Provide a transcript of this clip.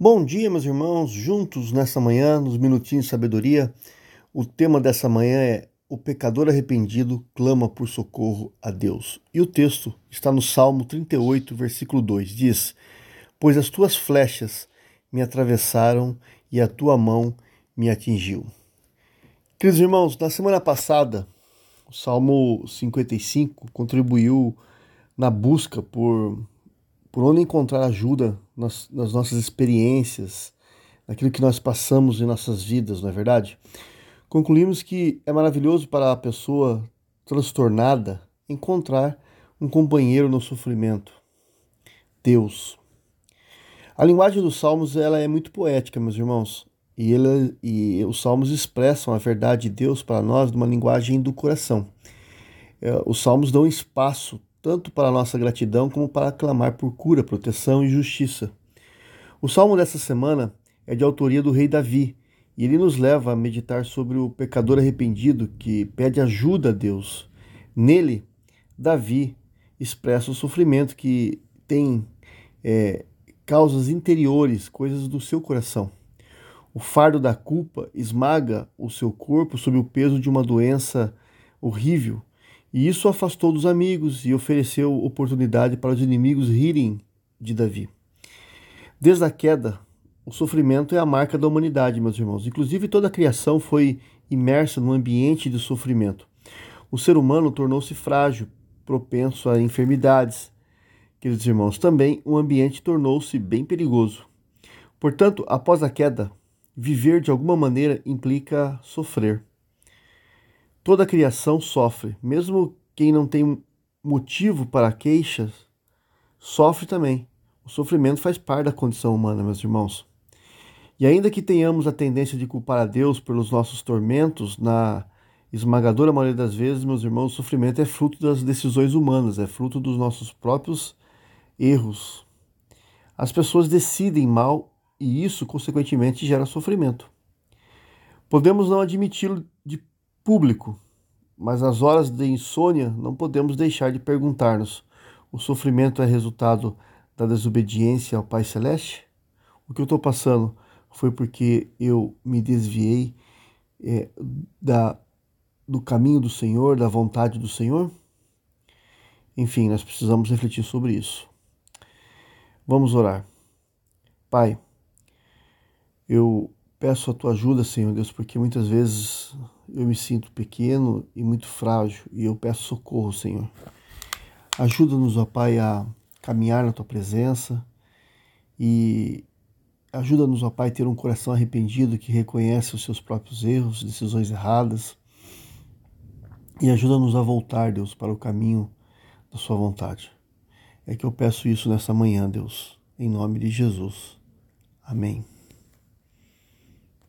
Bom dia, meus irmãos, juntos nessa manhã, nos minutinhos de sabedoria. O tema dessa manhã é O pecador arrependido clama por socorro a Deus. E o texto está no Salmo 38, versículo 2. Diz: Pois as tuas flechas me atravessaram e a tua mão me atingiu. Queridos irmãos, na semana passada, o Salmo 55 contribuiu na busca por por onde encontrar ajuda nas, nas, nossas experiências, naquilo que nós passamos em nossas vidas, não é verdade? Concluímos que é maravilhoso para a pessoa transtornada encontrar um companheiro no sofrimento. Deus. A linguagem dos salmos ela é muito poética, meus irmãos, e, e os salmos expressam a verdade de Deus para nós numa linguagem do coração. É, os salmos dão espaço tanto para nossa gratidão como para clamar por cura, proteção e justiça. O salmo dessa semana é de autoria do rei Davi e ele nos leva a meditar sobre o pecador arrependido que pede ajuda a Deus. Nele, Davi expressa o sofrimento que tem é, causas interiores, coisas do seu coração. O fardo da culpa esmaga o seu corpo sob o peso de uma doença horrível e isso afastou dos amigos e ofereceu oportunidade para os inimigos rirem de Davi. Desde a queda, o sofrimento é a marca da humanidade, meus irmãos. Inclusive, toda a criação foi imersa num ambiente de sofrimento. O ser humano tornou-se frágil, propenso a enfermidades. Queridos irmãos, também o ambiente tornou-se bem perigoso. Portanto, após a queda, viver de alguma maneira implica sofrer. Toda a criação sofre, mesmo quem não tem motivo para queixas, sofre também. O sofrimento faz parte da condição humana, meus irmãos. E ainda que tenhamos a tendência de culpar a Deus pelos nossos tormentos, na esmagadora maioria das vezes, meus irmãos, o sofrimento é fruto das decisões humanas, é fruto dos nossos próprios erros. As pessoas decidem mal e isso, consequentemente, gera sofrimento. Podemos não admiti-lo de público, mas nas horas de insônia não podemos deixar de perguntar-nos: o sofrimento é resultado da desobediência ao Pai Celeste? O que eu estou passando foi porque eu me desviei é, da, do caminho do Senhor, da vontade do Senhor? Enfim, nós precisamos refletir sobre isso. Vamos orar. Pai, eu Peço a tua ajuda, Senhor Deus, porque muitas vezes eu me sinto pequeno e muito frágil e eu peço socorro, Senhor. Ajuda-nos, ó Pai, a caminhar na tua presença e ajuda-nos, ó Pai, a ter um coração arrependido que reconhece os seus próprios erros, decisões erradas e ajuda-nos a voltar, Deus, para o caminho da Sua vontade. É que eu peço isso nessa manhã, Deus, em nome de Jesus. Amém.